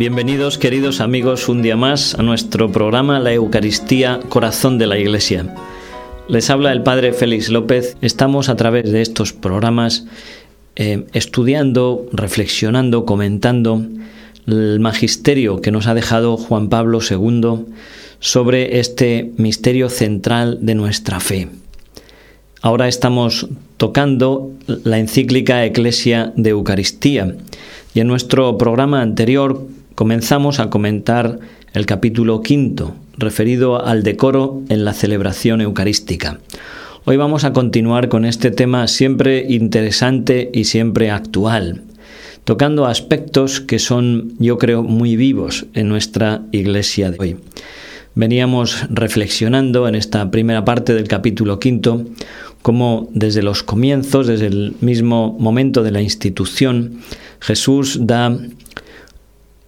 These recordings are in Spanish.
Bienvenidos queridos amigos un día más a nuestro programa La Eucaristía Corazón de la Iglesia. Les habla el Padre Félix López. Estamos a través de estos programas eh, estudiando, reflexionando, comentando el magisterio que nos ha dejado Juan Pablo II sobre este misterio central de nuestra fe. Ahora estamos tocando la encíclica Eclesia de Eucaristía y en nuestro programa anterior comenzamos a comentar el capítulo quinto, referido al decoro en la celebración eucarística. Hoy vamos a continuar con este tema siempre interesante y siempre actual, tocando aspectos que son, yo creo, muy vivos en nuestra iglesia de hoy. Veníamos reflexionando en esta primera parte del capítulo quinto cómo desde los comienzos, desde el mismo momento de la institución, Jesús da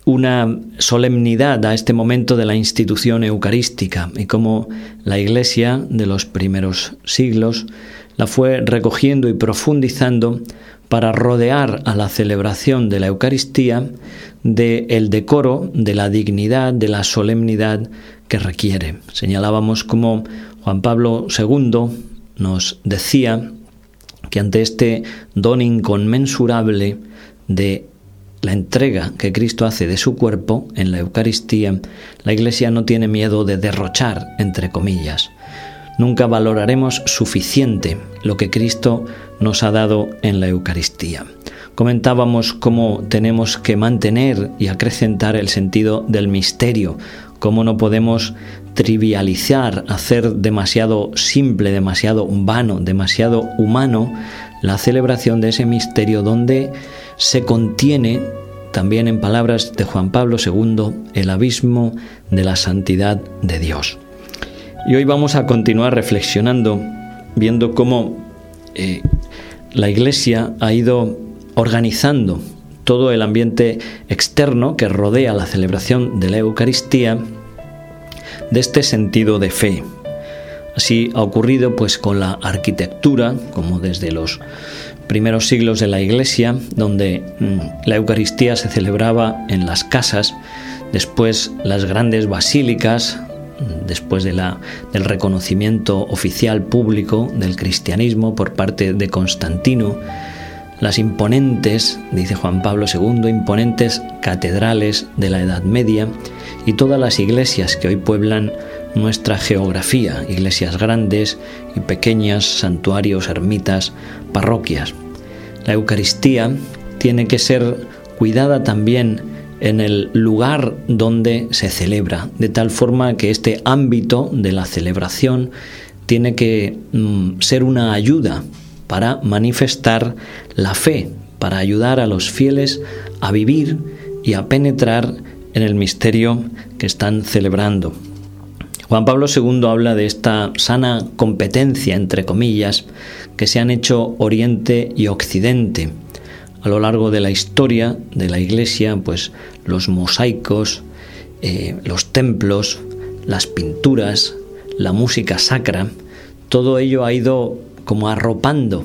una solemnidad a este momento de la institución eucarística y cómo la Iglesia de los primeros siglos la fue recogiendo y profundizando para rodear a la celebración de la Eucaristía del el decoro, de la dignidad, de la solemnidad que requiere. Señalábamos cómo Juan Pablo II nos decía que ante este don inconmensurable de la entrega que Cristo hace de su cuerpo en la Eucaristía, la Iglesia no tiene miedo de derrochar, entre comillas. Nunca valoraremos suficiente lo que Cristo nos ha dado en la Eucaristía. Comentábamos cómo tenemos que mantener y acrecentar el sentido del misterio, cómo no podemos trivializar, hacer demasiado simple, demasiado vano, demasiado humano la celebración de ese misterio donde se contiene, también en palabras de Juan Pablo II, el abismo de la santidad de Dios. Y hoy vamos a continuar reflexionando, viendo cómo eh, la Iglesia ha ido organizando todo el ambiente externo que rodea la celebración de la Eucaristía de este sentido de fe. Así ha ocurrido pues con la arquitectura, como desde los primeros siglos de la Iglesia, donde mm, la Eucaristía se celebraba en las casas, después las grandes basílicas, después de la, del reconocimiento oficial público del cristianismo por parte de Constantino, las imponentes, dice Juan Pablo II, imponentes catedrales de la Edad Media y todas las iglesias que hoy pueblan nuestra geografía, iglesias grandes y pequeñas, santuarios, ermitas, parroquias. La Eucaristía tiene que ser cuidada también en el lugar donde se celebra, de tal forma que este ámbito de la celebración tiene que mm, ser una ayuda para manifestar la fe, para ayudar a los fieles a vivir y a penetrar en el misterio que están celebrando. Juan Pablo II habla de esta sana competencia, entre comillas, que se han hecho Oriente y Occidente. A lo largo de la historia de la Iglesia, pues los mosaicos, eh, los templos, las pinturas, la música sacra, todo ello ha ido como arropando,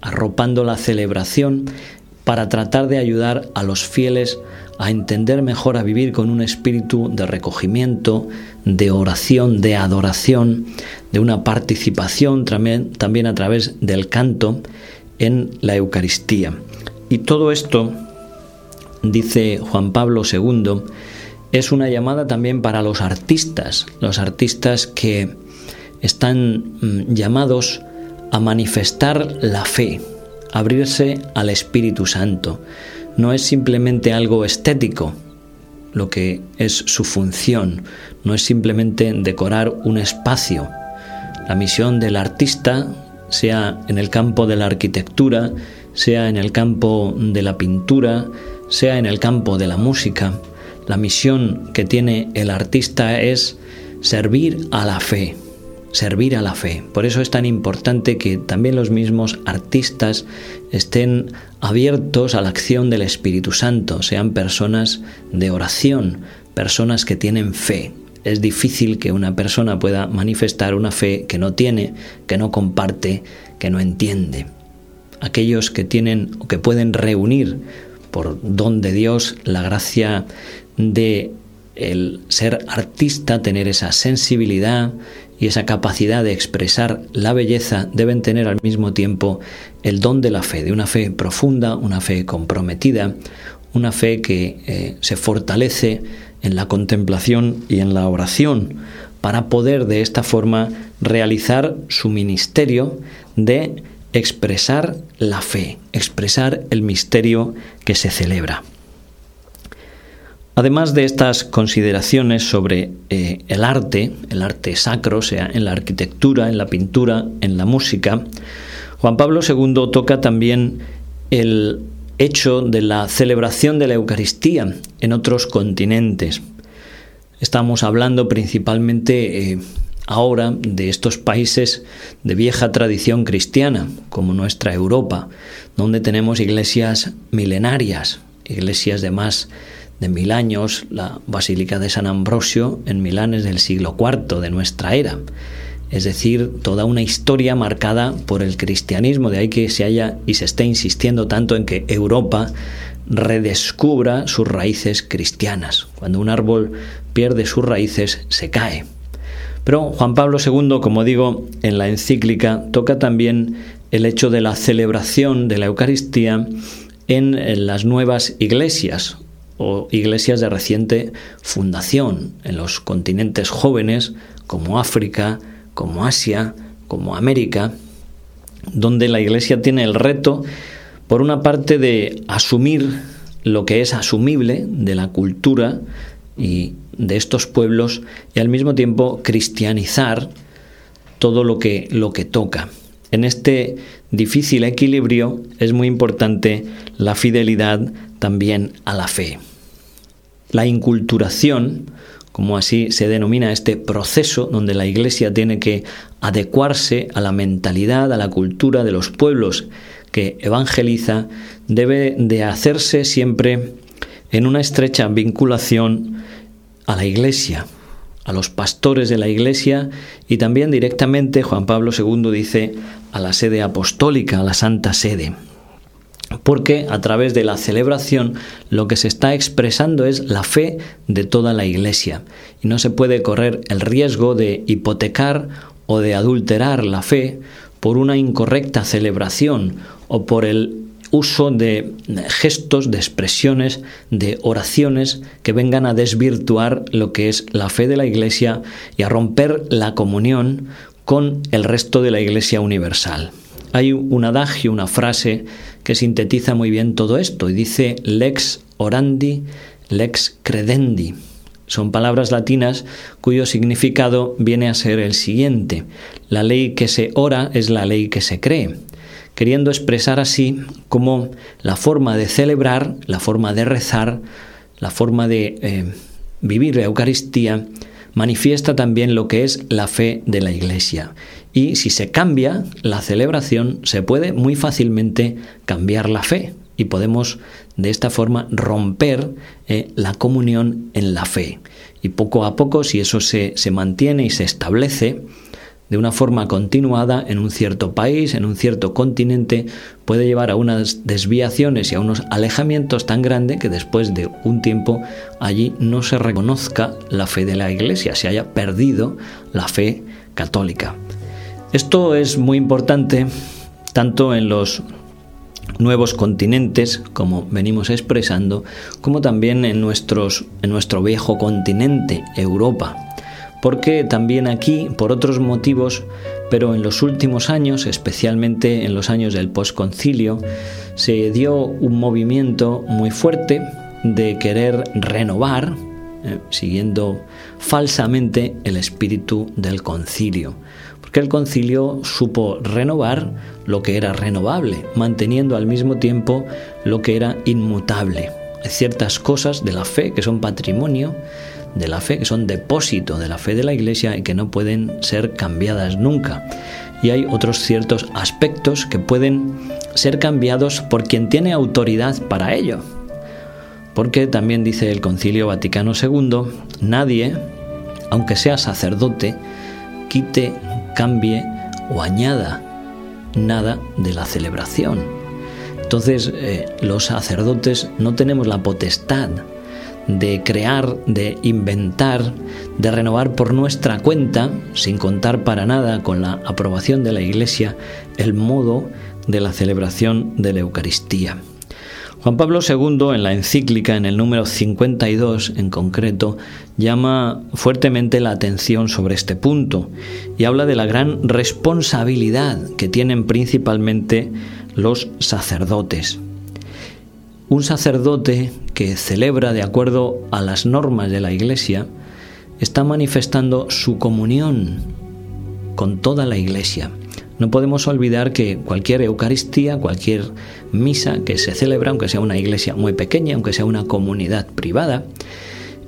arropando la celebración para tratar de ayudar a los fieles a entender mejor, a vivir con un espíritu de recogimiento, de oración, de adoración, de una participación también, también a través del canto en la Eucaristía. Y todo esto, dice Juan Pablo II, es una llamada también para los artistas, los artistas que están mm, llamados a manifestar la fe, abrirse al Espíritu Santo. No es simplemente algo estético, lo que es su función, no es simplemente decorar un espacio. La misión del artista, sea en el campo de la arquitectura, sea en el campo de la pintura, sea en el campo de la música, la misión que tiene el artista es servir a la fe, servir a la fe. Por eso es tan importante que también los mismos artistas estén abiertos a la acción del Espíritu Santo, sean personas de oración, personas que tienen fe. Es difícil que una persona pueda manifestar una fe que no tiene, que no comparte, que no entiende. Aquellos que tienen o que pueden reunir por don de Dios la gracia de el ser artista, tener esa sensibilidad y esa capacidad de expresar la belleza, deben tener al mismo tiempo el don de la fe, de una fe profunda, una fe comprometida, una fe que eh, se fortalece en la contemplación y en la oración para poder de esta forma realizar su ministerio de expresar la fe, expresar el misterio que se celebra. Además de estas consideraciones sobre eh, el arte, el arte sacro, sea en la arquitectura, en la pintura, en la música, Juan Pablo II toca también el hecho de la celebración de la Eucaristía en otros continentes. Estamos hablando principalmente eh, ahora de estos países de vieja tradición cristiana, como nuestra Europa, donde tenemos iglesias milenarias, iglesias de más de mil años, la Basílica de San Ambrosio en Milán es del siglo IV de nuestra era. Es decir, toda una historia marcada por el cristianismo, de ahí que se haya y se esté insistiendo tanto en que Europa redescubra sus raíces cristianas. Cuando un árbol pierde sus raíces, se cae. Pero Juan Pablo II, como digo en la encíclica, toca también el hecho de la celebración de la Eucaristía en las nuevas iglesias o iglesias de reciente fundación en los continentes jóvenes como África, como Asia, como América, donde la iglesia tiene el reto, por una parte, de asumir lo que es asumible de la cultura y de estos pueblos y al mismo tiempo cristianizar todo lo que, lo que toca. En este difícil equilibrio es muy importante la fidelidad también a la fe. La inculturación, como así se denomina este proceso donde la Iglesia tiene que adecuarse a la mentalidad, a la cultura de los pueblos que evangeliza, debe de hacerse siempre en una estrecha vinculación a la Iglesia, a los pastores de la Iglesia y también directamente, Juan Pablo II dice, a la sede apostólica, a la Santa Sede. Porque a través de la celebración lo que se está expresando es la fe de toda la Iglesia. Y no se puede correr el riesgo de hipotecar o de adulterar la fe por una incorrecta celebración o por el uso de gestos, de expresiones, de oraciones que vengan a desvirtuar lo que es la fe de la Iglesia y a romper la comunión con el resto de la Iglesia universal. Hay un adagio, una frase que sintetiza muy bien todo esto y dice lex orandi, lex credendi. Son palabras latinas cuyo significado viene a ser el siguiente. La ley que se ora es la ley que se cree, queriendo expresar así como la forma de celebrar, la forma de rezar, la forma de eh, vivir la Eucaristía, manifiesta también lo que es la fe de la Iglesia. Y si se cambia la celebración, se puede muy fácilmente cambiar la fe y podemos de esta forma romper eh, la comunión en la fe. Y poco a poco, si eso se, se mantiene y se establece, de una forma continuada en un cierto país, en un cierto continente, puede llevar a unas desviaciones y a unos alejamientos tan grandes que después de un tiempo allí no se reconozca la fe de la Iglesia, se haya perdido la fe católica. Esto es muy importante tanto en los nuevos continentes, como venimos expresando, como también en, en nuestro viejo continente, Europa. Porque también aquí, por otros motivos, pero en los últimos años, especialmente en los años del posconcilio, se dio un movimiento muy fuerte de querer renovar, eh, siguiendo falsamente el espíritu del concilio porque el concilio supo renovar lo que era renovable, manteniendo al mismo tiempo lo que era inmutable. Ciertas cosas de la fe que son patrimonio de la fe, que son depósito de la fe de la Iglesia y que no pueden ser cambiadas nunca. Y hay otros ciertos aspectos que pueden ser cambiados por quien tiene autoridad para ello. Porque también dice el Concilio Vaticano II, nadie, aunque sea sacerdote, quite cambie o añada nada de la celebración. Entonces, eh, los sacerdotes no tenemos la potestad de crear, de inventar, de renovar por nuestra cuenta, sin contar para nada con la aprobación de la Iglesia, el modo de la celebración de la Eucaristía. Juan Pablo II, en la encíclica, en el número 52 en concreto, llama fuertemente la atención sobre este punto y habla de la gran responsabilidad que tienen principalmente los sacerdotes. Un sacerdote que celebra de acuerdo a las normas de la Iglesia está manifestando su comunión con toda la Iglesia. No podemos olvidar que cualquier Eucaristía, cualquier misa que se celebra, aunque sea una iglesia muy pequeña, aunque sea una comunidad privada,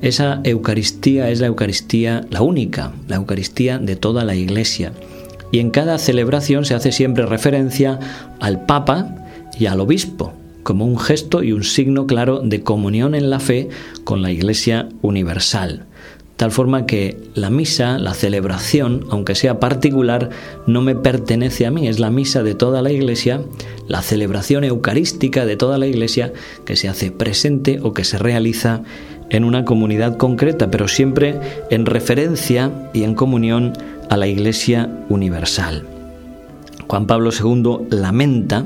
esa Eucaristía es la Eucaristía la única, la Eucaristía de toda la iglesia. Y en cada celebración se hace siempre referencia al Papa y al Obispo, como un gesto y un signo claro de comunión en la fe con la Iglesia universal tal forma que la misa, la celebración, aunque sea particular, no me pertenece a mí, es la misa de toda la iglesia, la celebración eucarística de toda la iglesia que se hace presente o que se realiza en una comunidad concreta, pero siempre en referencia y en comunión a la iglesia universal. Juan Pablo II lamenta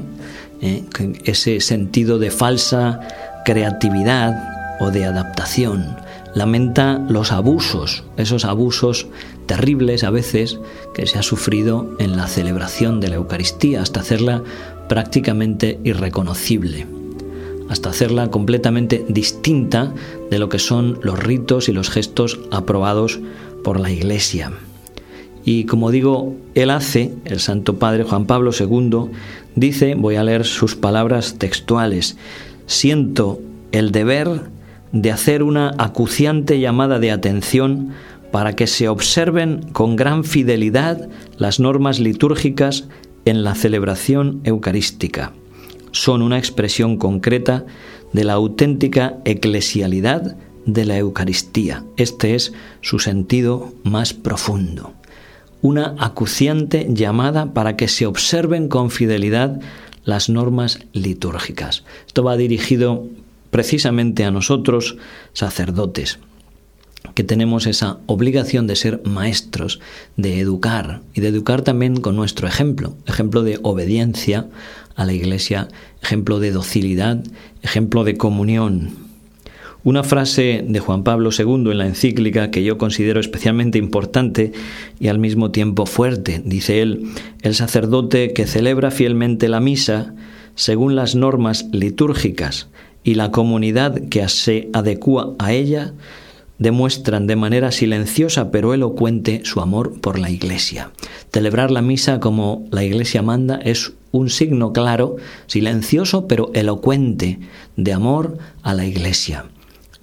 eh, ese sentido de falsa creatividad o de adaptación lamenta los abusos, esos abusos terribles a veces que se ha sufrido en la celebración de la Eucaristía hasta hacerla prácticamente irreconocible, hasta hacerla completamente distinta de lo que son los ritos y los gestos aprobados por la Iglesia. Y como digo, él hace, el Santo Padre Juan Pablo II, dice, voy a leer sus palabras textuales, siento el deber de hacer una acuciante llamada de atención para que se observen con gran fidelidad las normas litúrgicas en la celebración eucarística. Son una expresión concreta de la auténtica eclesialidad de la Eucaristía. Este es su sentido más profundo. Una acuciante llamada para que se observen con fidelidad las normas litúrgicas. Esto va dirigido precisamente a nosotros, sacerdotes, que tenemos esa obligación de ser maestros, de educar y de educar también con nuestro ejemplo, ejemplo de obediencia a la Iglesia, ejemplo de docilidad, ejemplo de comunión. Una frase de Juan Pablo II en la encíclica que yo considero especialmente importante y al mismo tiempo fuerte. Dice él, el sacerdote que celebra fielmente la misa según las normas litúrgicas y la comunidad que se adecua a ella demuestran de manera silenciosa pero elocuente su amor por la Iglesia. Celebrar la misa como la Iglesia manda es un signo claro, silencioso pero elocuente de amor a la Iglesia.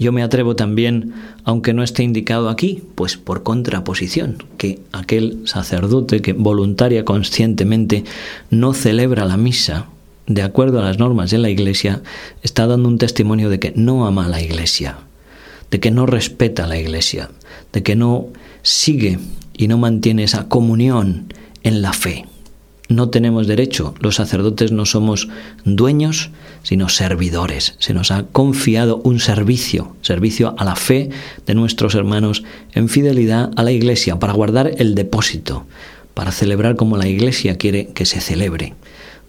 Yo me atrevo también, aunque no esté indicado aquí, pues por contraposición, que aquel sacerdote que voluntaria conscientemente no celebra la misa de acuerdo a las normas de la Iglesia, está dando un testimonio de que no ama a la Iglesia, de que no respeta a la Iglesia, de que no sigue y no mantiene esa comunión en la fe. No tenemos derecho, los sacerdotes no somos dueños, sino servidores. Se nos ha confiado un servicio, servicio a la fe de nuestros hermanos en fidelidad a la Iglesia, para guardar el depósito, para celebrar como la Iglesia quiere que se celebre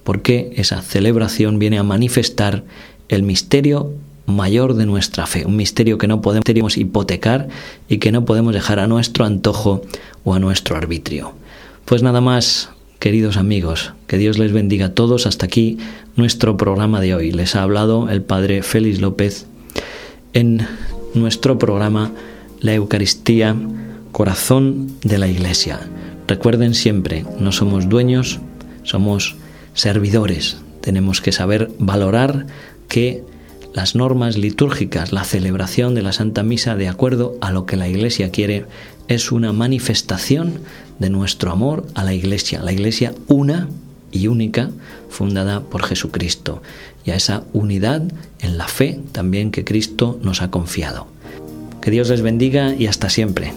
porque esa celebración viene a manifestar el misterio mayor de nuestra fe, un misterio que no podemos hipotecar y que no podemos dejar a nuestro antojo o a nuestro arbitrio. Pues nada más, queridos amigos, que Dios les bendiga a todos. Hasta aquí nuestro programa de hoy. Les ha hablado el Padre Félix López en nuestro programa La Eucaristía, Corazón de la Iglesia. Recuerden siempre, no somos dueños, somos servidores. Tenemos que saber valorar que las normas litúrgicas, la celebración de la Santa Misa de acuerdo a lo que la Iglesia quiere, es una manifestación de nuestro amor a la Iglesia, la Iglesia una y única, fundada por Jesucristo, y a esa unidad en la fe también que Cristo nos ha confiado. Que Dios les bendiga y hasta siempre.